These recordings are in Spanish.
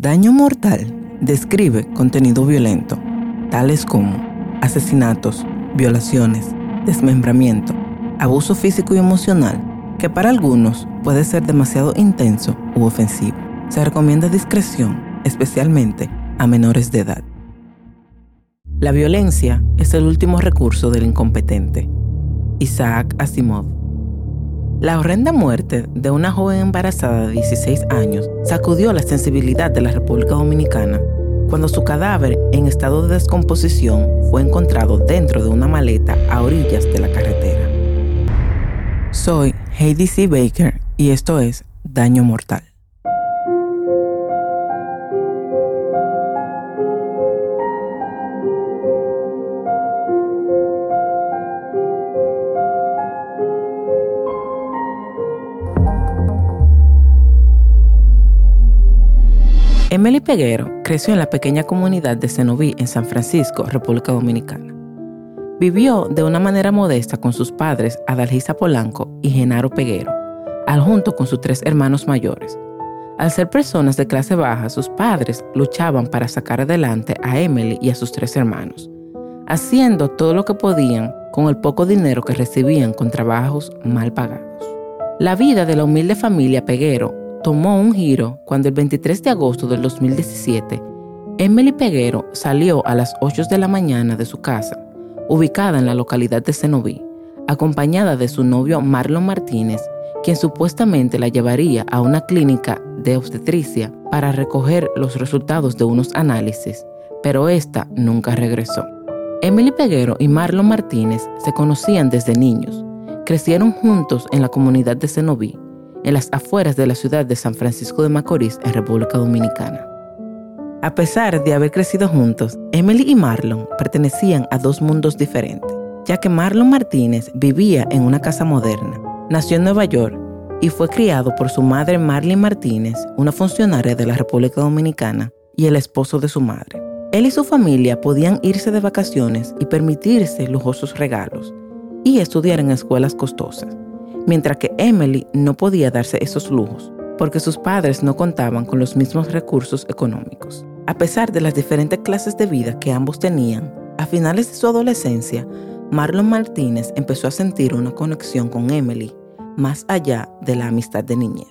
Daño mortal describe contenido violento, tales como asesinatos, violaciones, desmembramiento, abuso físico y emocional, que para algunos puede ser demasiado intenso u ofensivo. Se recomienda discreción, especialmente a menores de edad. La violencia es el último recurso del incompetente. Isaac Asimov. La horrenda muerte de una joven embarazada de 16 años sacudió la sensibilidad de la República Dominicana cuando su cadáver en estado de descomposición fue encontrado dentro de una maleta a orillas de la carretera. Soy Heidi C. Baker y esto es Daño Mortal. Emily Peguero creció en la pequeña comunidad de Cenoví en San Francisco, República Dominicana. Vivió de una manera modesta con sus padres Adalgisa Polanco y Genaro Peguero, al junto con sus tres hermanos mayores. Al ser personas de clase baja, sus padres luchaban para sacar adelante a Emily y a sus tres hermanos, haciendo todo lo que podían con el poco dinero que recibían con trabajos mal pagados. La vida de la humilde familia Peguero tomó un giro cuando el 23 de agosto del 2017, Emily Peguero salió a las 8 de la mañana de su casa, ubicada en la localidad de Cenoví, acompañada de su novio Marlon Martínez, quien supuestamente la llevaría a una clínica de obstetricia para recoger los resultados de unos análisis, pero esta nunca regresó. Emily Peguero y Marlon Martínez se conocían desde niños, crecieron juntos en la comunidad de Cenoví en las afueras de la ciudad de San Francisco de Macorís, en República Dominicana. A pesar de haber crecido juntos, Emily y Marlon pertenecían a dos mundos diferentes, ya que Marlon Martínez vivía en una casa moderna. Nació en Nueva York y fue criado por su madre Marlene Martínez, una funcionaria de la República Dominicana, y el esposo de su madre. Él y su familia podían irse de vacaciones y permitirse lujosos regalos y estudiar en escuelas costosas mientras que Emily no podía darse esos lujos porque sus padres no contaban con los mismos recursos económicos. A pesar de las diferentes clases de vida que ambos tenían, a finales de su adolescencia, Marlon Martínez empezó a sentir una conexión con Emily más allá de la amistad de niñez.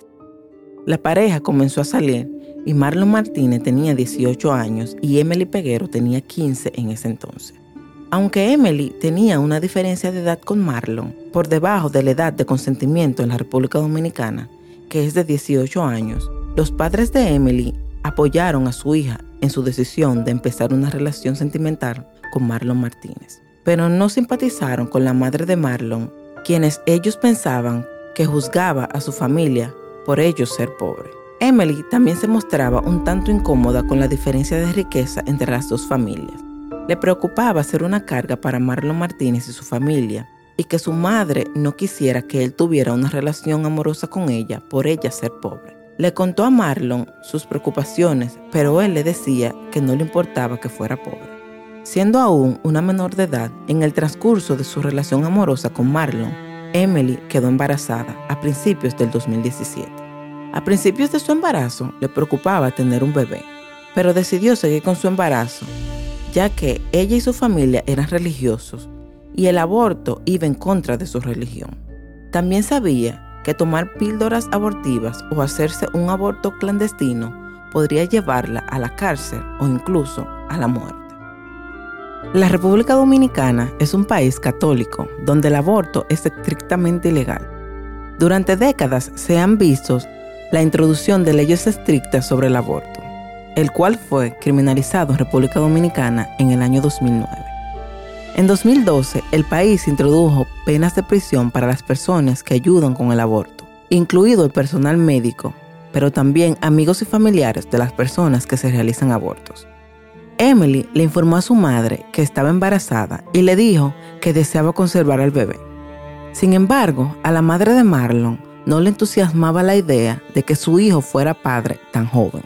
La pareja comenzó a salir y Marlon Martínez tenía 18 años y Emily Peguero tenía 15 en ese entonces. Aunque Emily tenía una diferencia de edad con Marlon, por debajo de la edad de consentimiento en la República Dominicana, que es de 18 años, los padres de Emily apoyaron a su hija en su decisión de empezar una relación sentimental con Marlon Martínez, pero no simpatizaron con la madre de Marlon, quienes ellos pensaban que juzgaba a su familia por ellos ser pobre. Emily también se mostraba un tanto incómoda con la diferencia de riqueza entre las dos familias le preocupaba ser una carga para Marlon Martínez y su familia, y que su madre no quisiera que él tuviera una relación amorosa con ella por ella ser pobre. Le contó a Marlon sus preocupaciones, pero él le decía que no le importaba que fuera pobre. Siendo aún una menor de edad, en el transcurso de su relación amorosa con Marlon, Emily quedó embarazada a principios del 2017. A principios de su embarazo le preocupaba tener un bebé, pero decidió seguir con su embarazo ya que ella y su familia eran religiosos y el aborto iba en contra de su religión. También sabía que tomar píldoras abortivas o hacerse un aborto clandestino podría llevarla a la cárcel o incluso a la muerte. La República Dominicana es un país católico donde el aborto es estrictamente ilegal. Durante décadas se han visto la introducción de leyes estrictas sobre el aborto el cual fue criminalizado en República Dominicana en el año 2009. En 2012, el país introdujo penas de prisión para las personas que ayudan con el aborto, incluido el personal médico, pero también amigos y familiares de las personas que se realizan abortos. Emily le informó a su madre que estaba embarazada y le dijo que deseaba conservar al bebé. Sin embargo, a la madre de Marlon no le entusiasmaba la idea de que su hijo fuera padre tan joven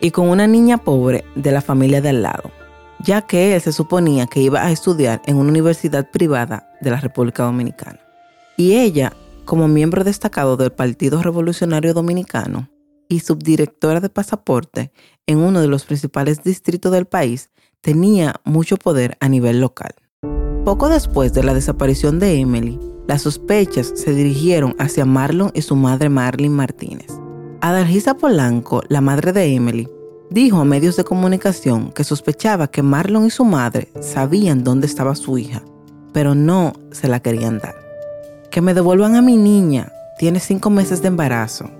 y con una niña pobre de la familia de al lado, ya que él se suponía que iba a estudiar en una universidad privada de la República Dominicana. Y ella, como miembro destacado del Partido Revolucionario Dominicano, y subdirectora de pasaporte en uno de los principales distritos del país, tenía mucho poder a nivel local. Poco después de la desaparición de Emily, las sospechas se dirigieron hacia Marlon y su madre Marlene Martínez. Adalgisa Polanco, la madre de Emily, dijo a medios de comunicación que sospechaba que Marlon y su madre sabían dónde estaba su hija, pero no se la querían dar. Que me devuelvan a mi niña, tiene cinco meses de embarazo.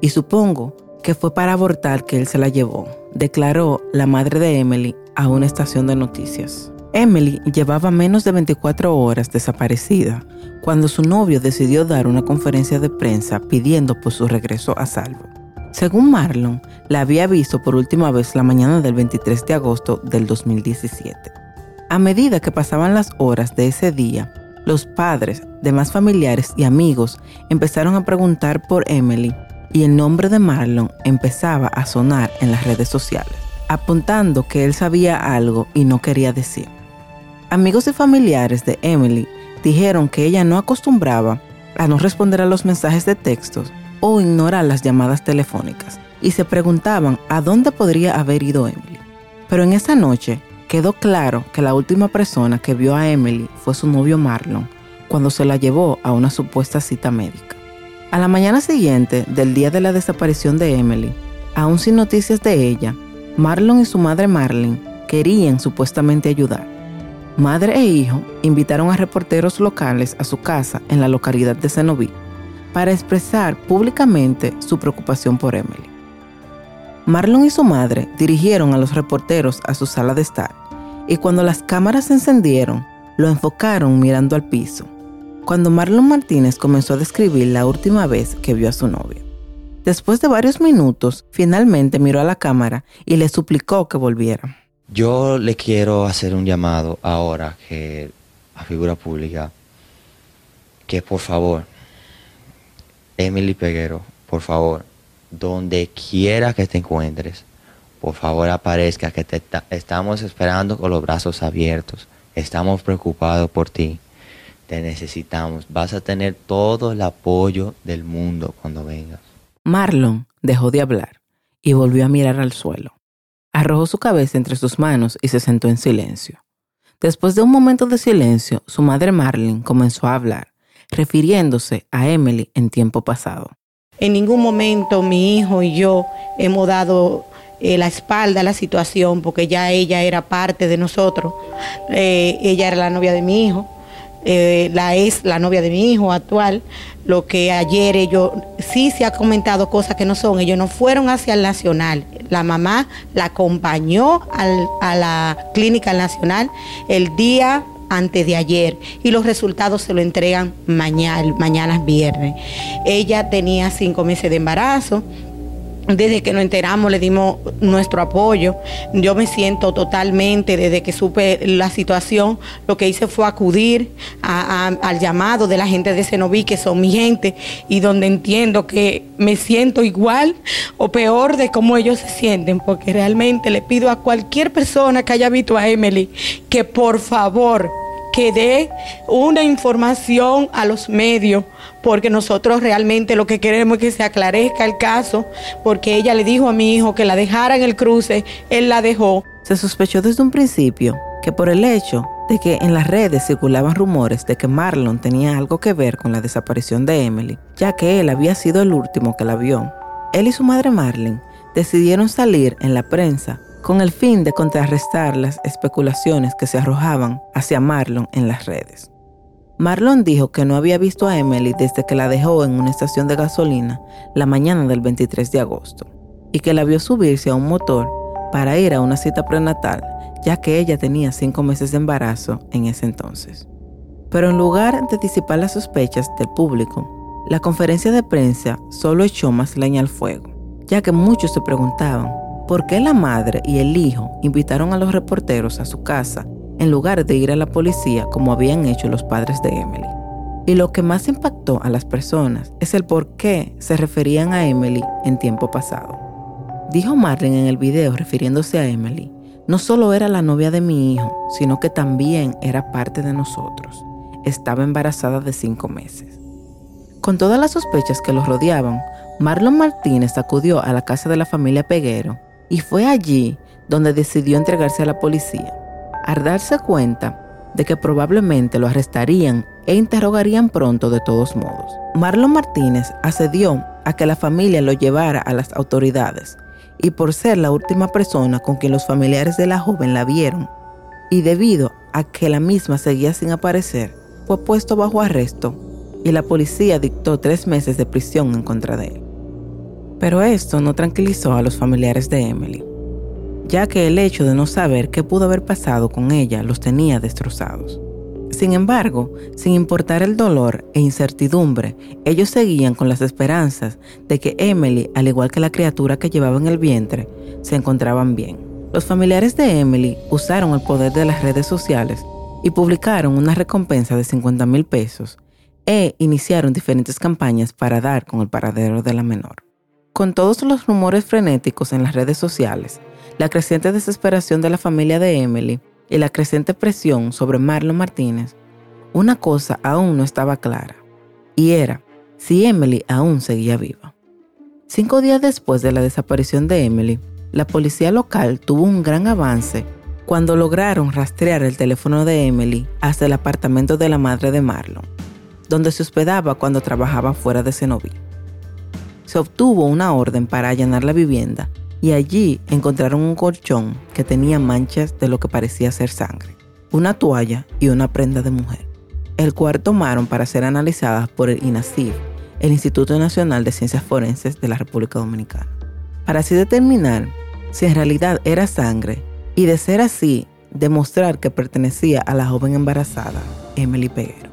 Y supongo que fue para abortar que él se la llevó, declaró la madre de Emily a una estación de noticias. Emily llevaba menos de 24 horas desaparecida cuando su novio decidió dar una conferencia de prensa pidiendo por su regreso a salvo. Según Marlon, la había visto por última vez la mañana del 23 de agosto del 2017. A medida que pasaban las horas de ese día, los padres, demás familiares y amigos empezaron a preguntar por Emily y el nombre de Marlon empezaba a sonar en las redes sociales, apuntando que él sabía algo y no quería decir. Amigos y familiares de Emily dijeron que ella no acostumbraba a no responder a los mensajes de textos o ignorar las llamadas telefónicas y se preguntaban a dónde podría haber ido Emily. Pero en esa noche quedó claro que la última persona que vio a Emily fue su novio Marlon cuando se la llevó a una supuesta cita médica. A la mañana siguiente del día de la desaparición de Emily, aún sin noticias de ella, Marlon y su madre Marlene querían supuestamente ayudar Madre e hijo invitaron a reporteros locales a su casa en la localidad de Cenoví para expresar públicamente su preocupación por Emily. Marlon y su madre dirigieron a los reporteros a su sala de estar y cuando las cámaras se encendieron, lo enfocaron mirando al piso, cuando Marlon Martínez comenzó a describir la última vez que vio a su novia. Después de varios minutos, finalmente miró a la cámara y le suplicó que volviera. Yo le quiero hacer un llamado ahora que a figura pública que por favor, Emily Peguero, por favor, donde quiera que te encuentres, por favor aparezca, que te estamos esperando con los brazos abiertos, estamos preocupados por ti, te necesitamos, vas a tener todo el apoyo del mundo cuando vengas. Marlon dejó de hablar y volvió a mirar al suelo. Arrojó su cabeza entre sus manos y se sentó en silencio. Después de un momento de silencio, su madre Marlene comenzó a hablar, refiriéndose a Emily en tiempo pasado. En ningún momento mi hijo y yo hemos dado eh, la espalda a la situación porque ya ella era parte de nosotros. Eh, ella era la novia de mi hijo. Eh, la es la novia de mi hijo actual, lo que ayer ellos sí se ha comentado cosas que no son, ellos no fueron hacia el nacional, la mamá la acompañó a la clínica nacional el día antes de ayer y los resultados se lo entregan mañana, mañana es viernes. Ella tenía cinco meses de embarazo, desde que nos enteramos le dimos nuestro apoyo. Yo me siento totalmente, desde que supe la situación, lo que hice fue acudir al llamado de la gente de Cenoví, que son mi gente, y donde entiendo que me siento igual o peor de cómo ellos se sienten, porque realmente le pido a cualquier persona que haya visto a Emily que por favor que dé una información a los medios, porque nosotros realmente lo que queremos es que se aclarezca el caso, porque ella le dijo a mi hijo que la dejara en el cruce, él la dejó. Se sospechó desde un principio que por el hecho de que en las redes circulaban rumores de que Marlon tenía algo que ver con la desaparición de Emily, ya que él había sido el último que la vio. Él y su madre Marlene decidieron salir en la prensa con el fin de contrarrestar las especulaciones que se arrojaban hacia Marlon en las redes. Marlon dijo que no había visto a Emily desde que la dejó en una estación de gasolina la mañana del 23 de agosto y que la vio subirse a un motor para ir a una cita prenatal, ya que ella tenía cinco meses de embarazo en ese entonces. Pero en lugar de disipar las sospechas del público, la conferencia de prensa solo echó más leña al fuego, ya que muchos se preguntaban por qué la madre y el hijo invitaron a los reporteros a su casa en lugar de ir a la policía como habían hecho los padres de Emily. Y lo que más impactó a las personas es el por qué se referían a Emily en tiempo pasado. Dijo Marlene en el video refiriéndose a Emily, no solo era la novia de mi hijo, sino que también era parte de nosotros. Estaba embarazada de cinco meses. Con todas las sospechas que los rodeaban, Marlon Martínez acudió a la casa de la familia Peguero y fue allí donde decidió entregarse a la policía. Al darse cuenta de que probablemente lo arrestarían e interrogarían pronto de todos modos. Marlon Martínez accedió a que la familia lo llevara a las autoridades y por ser la última persona con quien los familiares de la joven la vieron y debido a que la misma seguía sin aparecer, fue puesto bajo arresto y la policía dictó tres meses de prisión en contra de él. Pero esto no tranquilizó a los familiares de Emily ya que el hecho de no saber qué pudo haber pasado con ella los tenía destrozados. Sin embargo, sin importar el dolor e incertidumbre, ellos seguían con las esperanzas de que Emily, al igual que la criatura que llevaba en el vientre, se encontraban bien. Los familiares de Emily usaron el poder de las redes sociales y publicaron una recompensa de 50 mil pesos e iniciaron diferentes campañas para dar con el paradero de la menor. Con todos los rumores frenéticos en las redes sociales, la creciente desesperación de la familia de Emily y la creciente presión sobre Marlon Martínez, una cosa aún no estaba clara, y era si Emily aún seguía viva. Cinco días después de la desaparición de Emily, la policía local tuvo un gran avance cuando lograron rastrear el teléfono de Emily hasta el apartamento de la madre de Marlon, donde se hospedaba cuando trabajaba fuera de Cenoví. Se obtuvo una orden para allanar la vivienda y allí encontraron un colchón que tenía manchas de lo que parecía ser sangre, una toalla y una prenda de mujer, el cual tomaron para ser analizadas por el INACIF, el Instituto Nacional de Ciencias Forenses de la República Dominicana, para así determinar si en realidad era sangre y de ser así, demostrar que pertenecía a la joven embarazada, Emily Peguero.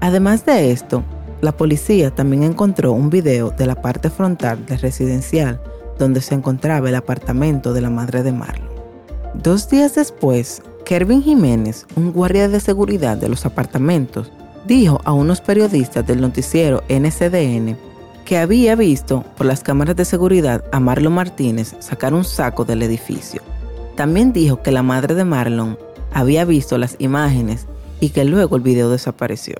Además de esto, la policía también encontró un video de la parte frontal del residencial donde se encontraba el apartamento de la madre de Marlon. Dos días después, Kervin Jiménez, un guardia de seguridad de los apartamentos, dijo a unos periodistas del noticiero NCDN que había visto por las cámaras de seguridad a Marlon Martínez sacar un saco del edificio. También dijo que la madre de Marlon había visto las imágenes y que luego el video desapareció.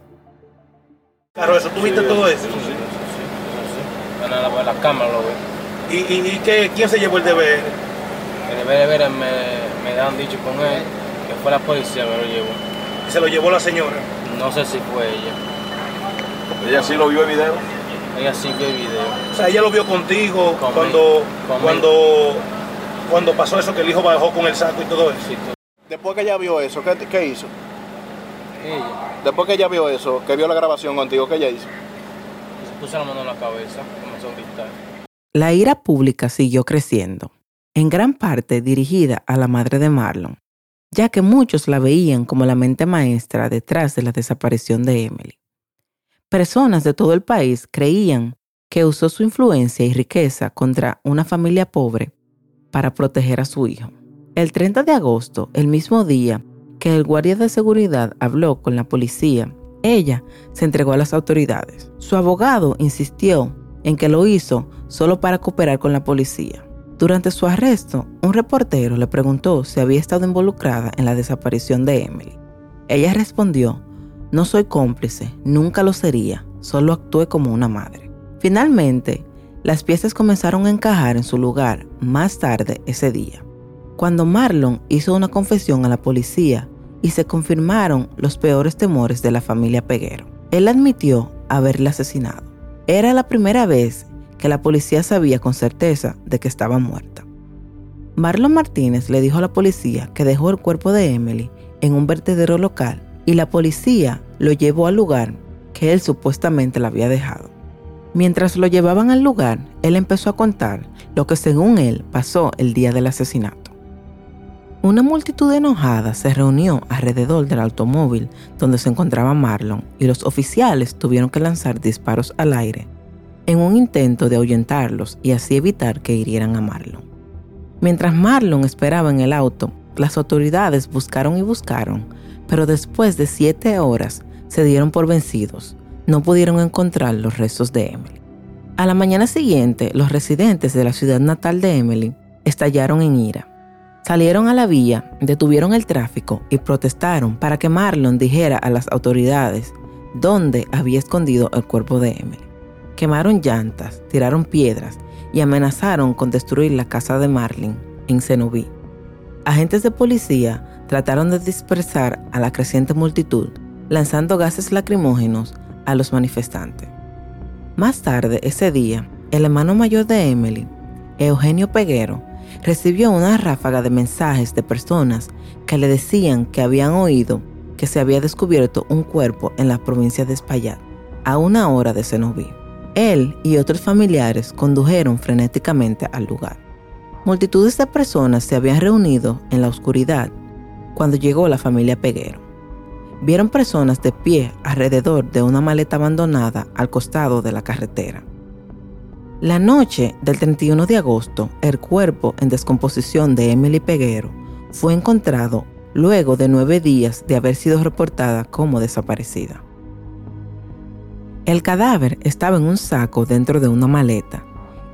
Claro, eso, ¿tú viste todo eso? Sí, sí, sí. La, la cámara lo ve. ¿Y, y, y qué, quién se llevó el deber? El deber me, me han dicho con él que fue la policía que lo llevó. ¿Y se lo llevó la señora? No sé si fue ella. ¿Ella sí lo vio el video? Ella sí vio el video. O sea, ella lo vio contigo cuando, cuando, cuando pasó eso, que el hijo bajó con el saco y todo eso. Sí, Después que ella vio eso, ¿qué, qué hizo? Ella. Después que ella vio eso, que vio la grabación contigo, ¿qué ella hizo? Se puso la mano en la cabeza, comenzó a gritar. La ira pública siguió creciendo, en gran parte dirigida a la madre de Marlon, ya que muchos la veían como la mente maestra detrás de la desaparición de Emily. Personas de todo el país creían que usó su influencia y riqueza contra una familia pobre para proteger a su hijo. El 30 de agosto, el mismo día que el guardia de seguridad habló con la policía, ella se entregó a las autoridades. Su abogado insistió en que lo hizo solo para cooperar con la policía. Durante su arresto, un reportero le preguntó si había estado involucrada en la desaparición de Emily. Ella respondió, no soy cómplice, nunca lo sería, solo actué como una madre. Finalmente, las piezas comenzaron a encajar en su lugar más tarde ese día, cuando Marlon hizo una confesión a la policía y se confirmaron los peores temores de la familia Peguero. Él admitió haberla asesinado. Era la primera vez que la policía sabía con certeza de que estaba muerta. Marlon Martínez le dijo a la policía que dejó el cuerpo de Emily en un vertedero local y la policía lo llevó al lugar que él supuestamente la había dejado. Mientras lo llevaban al lugar, él empezó a contar lo que según él pasó el día del asesinato. Una multitud enojada se reunió alrededor del automóvil donde se encontraba Marlon y los oficiales tuvieron que lanzar disparos al aire en un intento de ahuyentarlos y así evitar que hirieran a Marlon. Mientras Marlon esperaba en el auto, las autoridades buscaron y buscaron, pero después de siete horas se dieron por vencidos. No pudieron encontrar los restos de Emily. A la mañana siguiente, los residentes de la ciudad natal de Emily estallaron en ira. Salieron a la vía, detuvieron el tráfico y protestaron para que Marlon dijera a las autoridades dónde había escondido el cuerpo de Emily. quemaron llantas, tiraron piedras y amenazaron con destruir la casa de Marlin en Cenoví. Agentes de policía trataron de dispersar a la creciente multitud, lanzando gases lacrimógenos a los manifestantes. Más tarde ese día, el hermano mayor de Emily, Eugenio Peguero, recibió una ráfaga de mensajes de personas que le decían que habían oído que se había descubierto un cuerpo en la provincia de Espaillat, a una hora de Cenoví. Él y otros familiares condujeron frenéticamente al lugar. Multitudes de personas se habían reunido en la oscuridad cuando llegó la familia Peguero. Vieron personas de pie alrededor de una maleta abandonada al costado de la carretera. La noche del 31 de agosto, el cuerpo en descomposición de Emily Peguero fue encontrado luego de nueve días de haber sido reportada como desaparecida. El cadáver estaba en un saco dentro de una maleta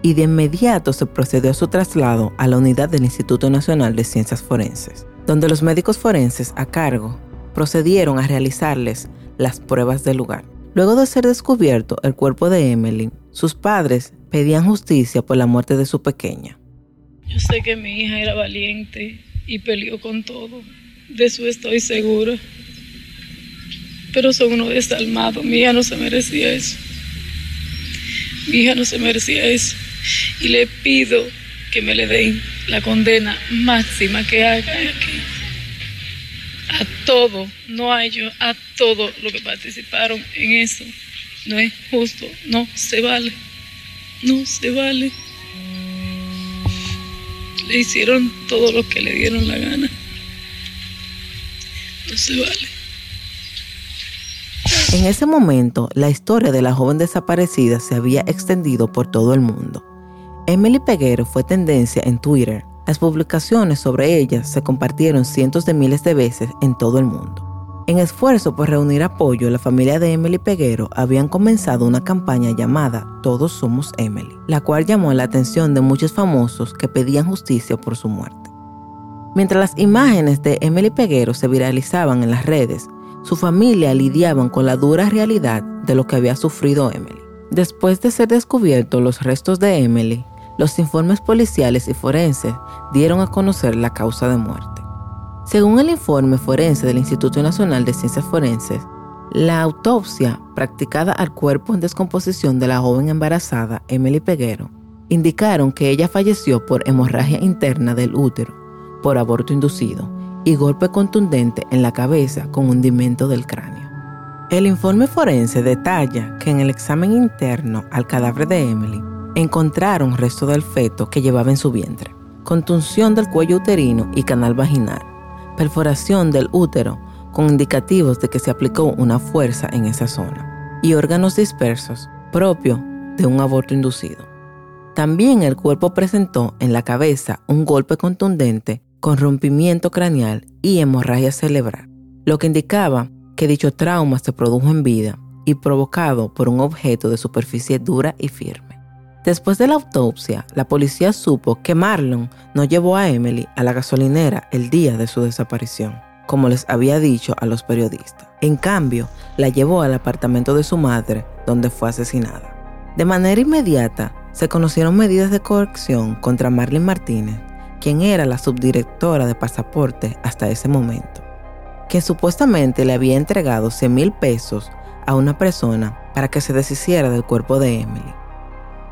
y de inmediato se procedió a su traslado a la unidad del Instituto Nacional de Ciencias Forenses, donde los médicos forenses a cargo procedieron a realizarles las pruebas del lugar. Luego de ser descubierto el cuerpo de Emily, sus padres pedían justicia por la muerte de su pequeña. Yo sé que mi hija era valiente y peleó con todo. De eso estoy segura pero son unos desalmados. Mi hija no se merecía eso. Mi hija no se merecía eso. Y le pido que me le den la condena máxima que haga aquí. A todo, no a ellos, a todos los que participaron en eso. No es justo, no se vale. No se vale. Le hicieron todo lo que le dieron la gana. No se vale. En ese momento, la historia de la joven desaparecida se había extendido por todo el mundo. Emily Peguero fue tendencia en Twitter. Las publicaciones sobre ella se compartieron cientos de miles de veces en todo el mundo. En esfuerzo por reunir apoyo, la familia de Emily Peguero habían comenzado una campaña llamada Todos Somos Emily, la cual llamó la atención de muchos famosos que pedían justicia por su muerte. Mientras las imágenes de Emily Peguero se viralizaban en las redes, su familia lidiaban con la dura realidad de lo que había sufrido Emily. Después de ser descubiertos los restos de Emily, los informes policiales y forenses dieron a conocer la causa de muerte. Según el informe forense del Instituto Nacional de Ciencias Forenses, la autopsia practicada al cuerpo en descomposición de la joven embarazada Emily Peguero indicaron que ella falleció por hemorragia interna del útero, por aborto inducido y golpe contundente en la cabeza con hundimiento del cráneo. El informe forense detalla que en el examen interno al cadáver de Emily encontraron restos del feto que llevaba en su vientre, contunción del cuello uterino y canal vaginal, perforación del útero con indicativos de que se aplicó una fuerza en esa zona y órganos dispersos propio de un aborto inducido. También el cuerpo presentó en la cabeza un golpe contundente con rompimiento craneal y hemorragia cerebral, lo que indicaba que dicho trauma se produjo en vida y provocado por un objeto de superficie dura y firme. Después de la autopsia, la policía supo que Marlon no llevó a Emily a la gasolinera el día de su desaparición, como les había dicho a los periodistas. En cambio, la llevó al apartamento de su madre, donde fue asesinada. De manera inmediata, se conocieron medidas de coerción contra Marlene Martínez quien era la subdirectora de pasaporte hasta ese momento, quien supuestamente le había entregado 100 mil pesos a una persona para que se deshiciera del cuerpo de Emily.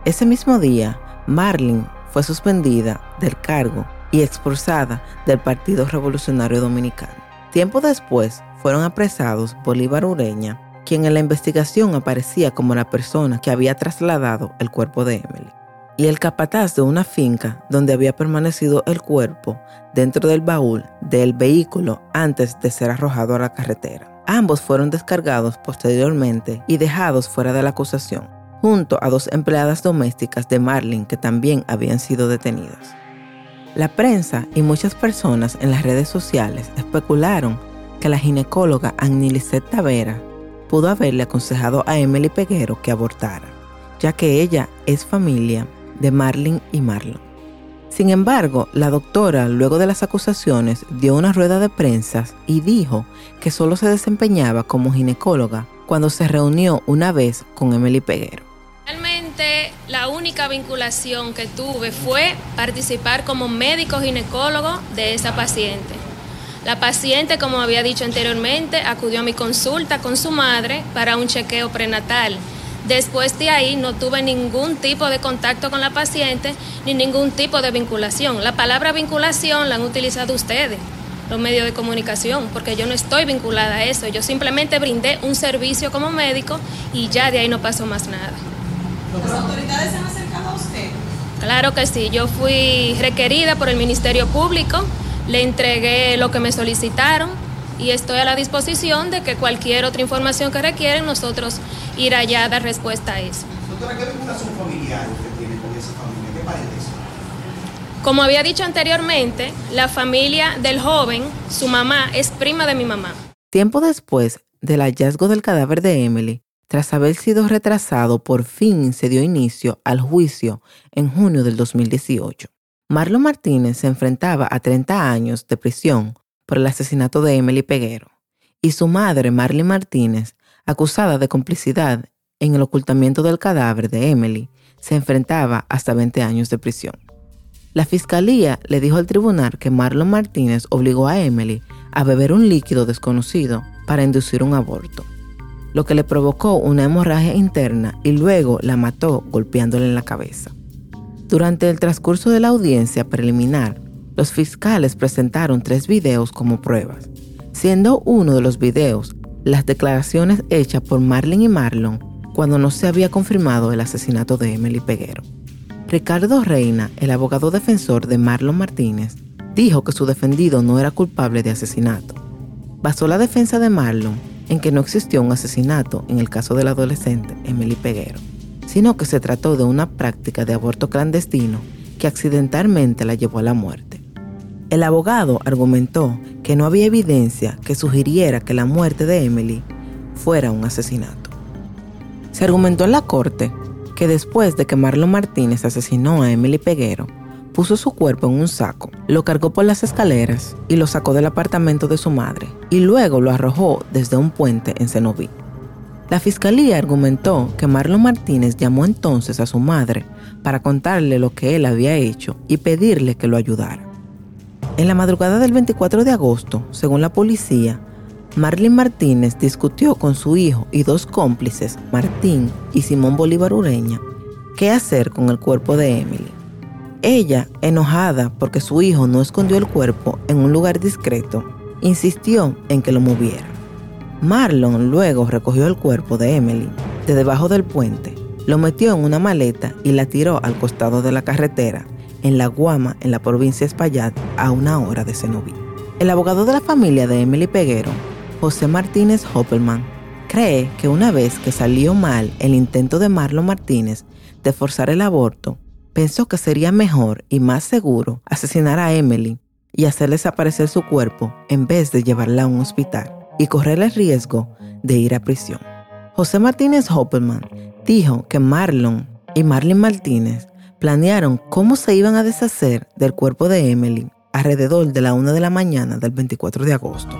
Ese mismo día, Marlene fue suspendida del cargo y expulsada del Partido Revolucionario Dominicano. Tiempo después, fueron apresados Bolívar Ureña, quien en la investigación aparecía como la persona que había trasladado el cuerpo de Emily y el capataz de una finca donde había permanecido el cuerpo dentro del baúl del vehículo antes de ser arrojado a la carretera. Ambos fueron descargados posteriormente y dejados fuera de la acusación, junto a dos empleadas domésticas de Marlin que también habían sido detenidas. La prensa y muchas personas en las redes sociales especularon que la ginecóloga Lisette Tavera pudo haberle aconsejado a Emily Peguero que abortara, ya que ella es familia de Marlin y Marlon. Sin embargo, la doctora, luego de las acusaciones, dio una rueda de prensa y dijo que solo se desempeñaba como ginecóloga cuando se reunió una vez con Emily Peguero. Única vinculación que tuve fue participar como médico ginecólogo de esa paciente. La paciente, como había dicho anteriormente, acudió a mi consulta con su madre para un chequeo prenatal. Después de ahí no tuve ningún tipo de contacto con la paciente ni ningún tipo de vinculación. La palabra vinculación la han utilizado ustedes, los medios de comunicación, porque yo no estoy vinculada a eso. Yo simplemente brindé un servicio como médico y ya de ahí no pasó más nada. ¿Las autoridades se han acercado a usted? Claro que sí, yo fui requerida por el Ministerio Público, le entregué lo que me solicitaron y estoy a la disposición de que cualquier otra información que requieren nosotros ir allá a dar respuesta a eso. Doctora, ¿qué vinculación familiar usted tiene con esa familia? ¿Qué parentesco? Como había dicho anteriormente, la familia del joven, su mamá, es prima de mi mamá. Tiempo después del hallazgo del cadáver de Emily, tras haber sido retrasado, por fin se dio inicio al juicio en junio del 2018. Marlon Martínez se enfrentaba a 30 años de prisión por el asesinato de Emily Peguero y su madre, Marley Martínez, acusada de complicidad en el ocultamiento del cadáver de Emily, se enfrentaba hasta 20 años de prisión. La fiscalía le dijo al tribunal que Marlon Martínez obligó a Emily a beber un líquido desconocido para inducir un aborto, lo que le provocó una hemorragia interna y luego la mató golpeándole en la cabeza. Durante el transcurso de la audiencia preliminar, los fiscales presentaron tres videos como pruebas, siendo uno de los videos las declaraciones hechas por Marlene y Marlon cuando no se había confirmado el asesinato de Emily Peguero. Ricardo Reina, el abogado defensor de Marlon Martínez, dijo que su defendido no era culpable de asesinato. Basó la defensa de Marlon en que no existió un asesinato en el caso del adolescente Emily Peguero, sino que se trató de una práctica de aborto clandestino que accidentalmente la llevó a la muerte. El abogado argumentó que no había evidencia que sugiriera que la muerte de Emily fuera un asesinato. Se argumentó en la corte que después de que Marlon Martínez asesinó a Emily Peguero, puso su cuerpo en un saco, lo cargó por las escaleras y lo sacó del apartamento de su madre, y luego lo arrojó desde un puente en Cenoví. La fiscalía argumentó que Marlon Martínez llamó entonces a su madre para contarle lo que él había hecho y pedirle que lo ayudara. En la madrugada del 24 de agosto, según la policía, Marlene Martínez discutió con su hijo y dos cómplices, Martín y Simón Bolívar Ureña, qué hacer con el cuerpo de Emily. Ella, enojada porque su hijo no escondió el cuerpo en un lugar discreto, insistió en que lo moviera. Marlon luego recogió el cuerpo de Emily de debajo del puente, lo metió en una maleta y la tiró al costado de la carretera, en La Guama, en la provincia de Espaillat, a una hora de Cenoví. El abogado de la familia de Emily Peguero José Martínez Hoppelman cree que una vez que salió mal el intento de Marlon Martínez de forzar el aborto, pensó que sería mejor y más seguro asesinar a Emily y hacer desaparecer su cuerpo en vez de llevarla a un hospital y correr el riesgo de ir a prisión. José Martínez Hoppelman dijo que Marlon y Marlene Martínez planearon cómo se iban a deshacer del cuerpo de Emily alrededor de la una de la mañana del 24 de agosto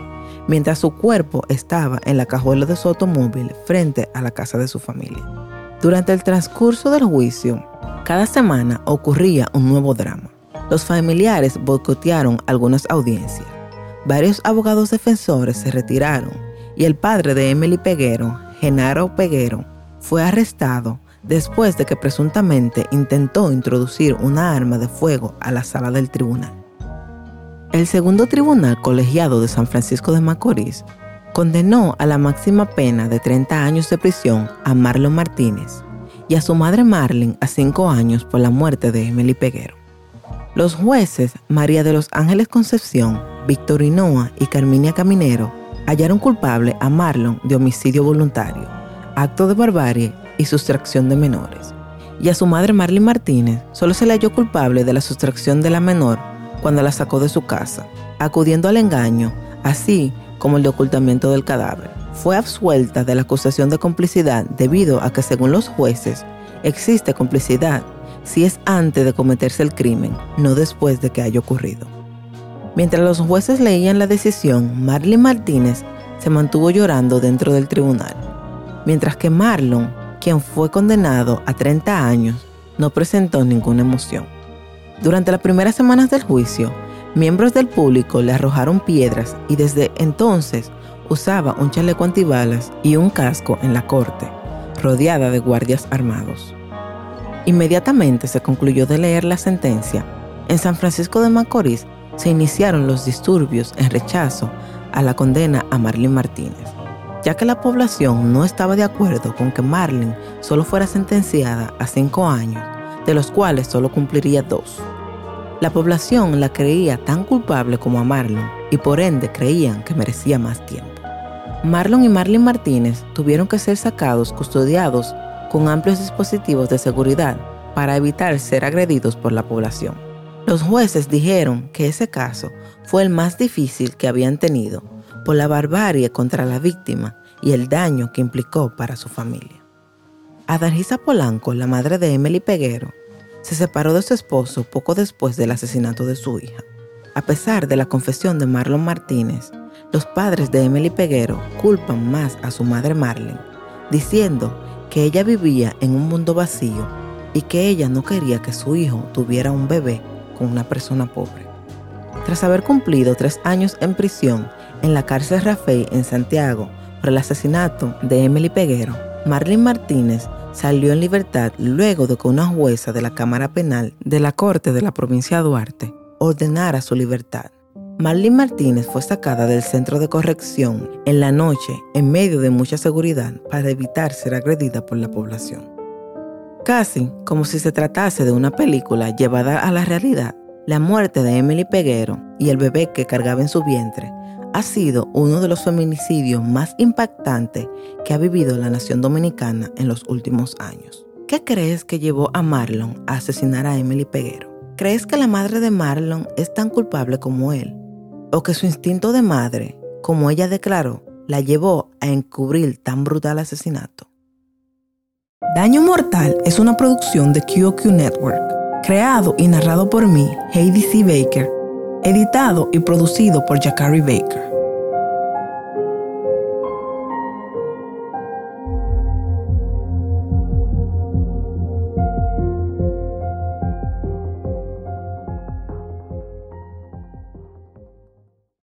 mientras su cuerpo estaba en la cajuela de su automóvil frente a la casa de su familia. Durante el transcurso del juicio, cada semana ocurría un nuevo drama. Los familiares boicotearon algunas audiencias. Varios abogados defensores se retiraron y el padre de Emily Peguero, Genaro Peguero, fue arrestado después de que presuntamente intentó introducir una arma de fuego a la sala del tribunal. El segundo tribunal colegiado de San Francisco de Macorís condenó a la máxima pena de 30 años de prisión a Marlon Martínez y a su madre Marlene a 5 años por la muerte de Emily Peguero. Los jueces María de los Ángeles Concepción, Victorinoa y Carminia Caminero hallaron culpable a Marlon de homicidio voluntario, acto de barbarie y sustracción de menores. Y a su madre Marlene Martínez solo se le halló culpable de la sustracción de la menor cuando la sacó de su casa, acudiendo al engaño, así como el de ocultamiento del cadáver. Fue absuelta de la acusación de complicidad debido a que según los jueces existe complicidad si es antes de cometerse el crimen, no después de que haya ocurrido. Mientras los jueces leían la decisión, Marlene Martínez se mantuvo llorando dentro del tribunal, mientras que Marlon quien fue condenado a 30 años, no presentó ninguna emoción. Durante las primeras semanas del juicio, miembros del público le arrojaron piedras y desde entonces usaba un chaleco antibalas y un casco en la corte, rodeada de guardias armados. Inmediatamente se concluyó de leer la sentencia. En San Francisco de Macorís se iniciaron los disturbios en rechazo a la condena a Marlene Martínez, ya que la población no estaba de acuerdo con que Marlene solo fuera sentenciada a cinco años, de los cuales solo cumpliría dos. La población la creía tan culpable como a Marlon y por ende creían que merecía más tiempo. Marlon y Marlene Martínez tuvieron que ser sacados custodiados con amplios dispositivos de seguridad para evitar ser agredidos por la población. Los jueces dijeron que ese caso fue el más difícil que habían tenido por la barbarie contra la víctima y el daño que implicó para su familia. Adargisa Polanco, la madre de Emily Peguero, se separó de su esposo poco después del asesinato de su hija. A pesar de la confesión de Marlon Martínez, los padres de Emily Peguero culpan más a su madre Marlene, diciendo que ella vivía en un mundo vacío y que ella no quería que su hijo tuviera un bebé con una persona pobre. Tras haber cumplido tres años en prisión en la cárcel Rafael en Santiago por el asesinato de Emily Peguero, Marlene Martínez salió en libertad luego de que una jueza de la Cámara Penal de la Corte de la provincia de Duarte ordenara su libertad. Marlene Martínez fue sacada del centro de corrección en la noche en medio de mucha seguridad para evitar ser agredida por la población. Casi como si se tratase de una película llevada a la realidad, la muerte de Emily Peguero y el bebé que cargaba en su vientre ha sido uno de los feminicidios más impactantes que ha vivido la nación dominicana en los últimos años. ¿Qué crees que llevó a Marlon a asesinar a Emily Peguero? ¿Crees que la madre de Marlon es tan culpable como él? o que su instinto de madre, como ella declaró, la llevó a encubrir tan brutal asesinato. Daño Mortal es una producción de QOQ Network, creado y narrado por mí, Heidi C. Baker, editado y producido por Jacari Baker.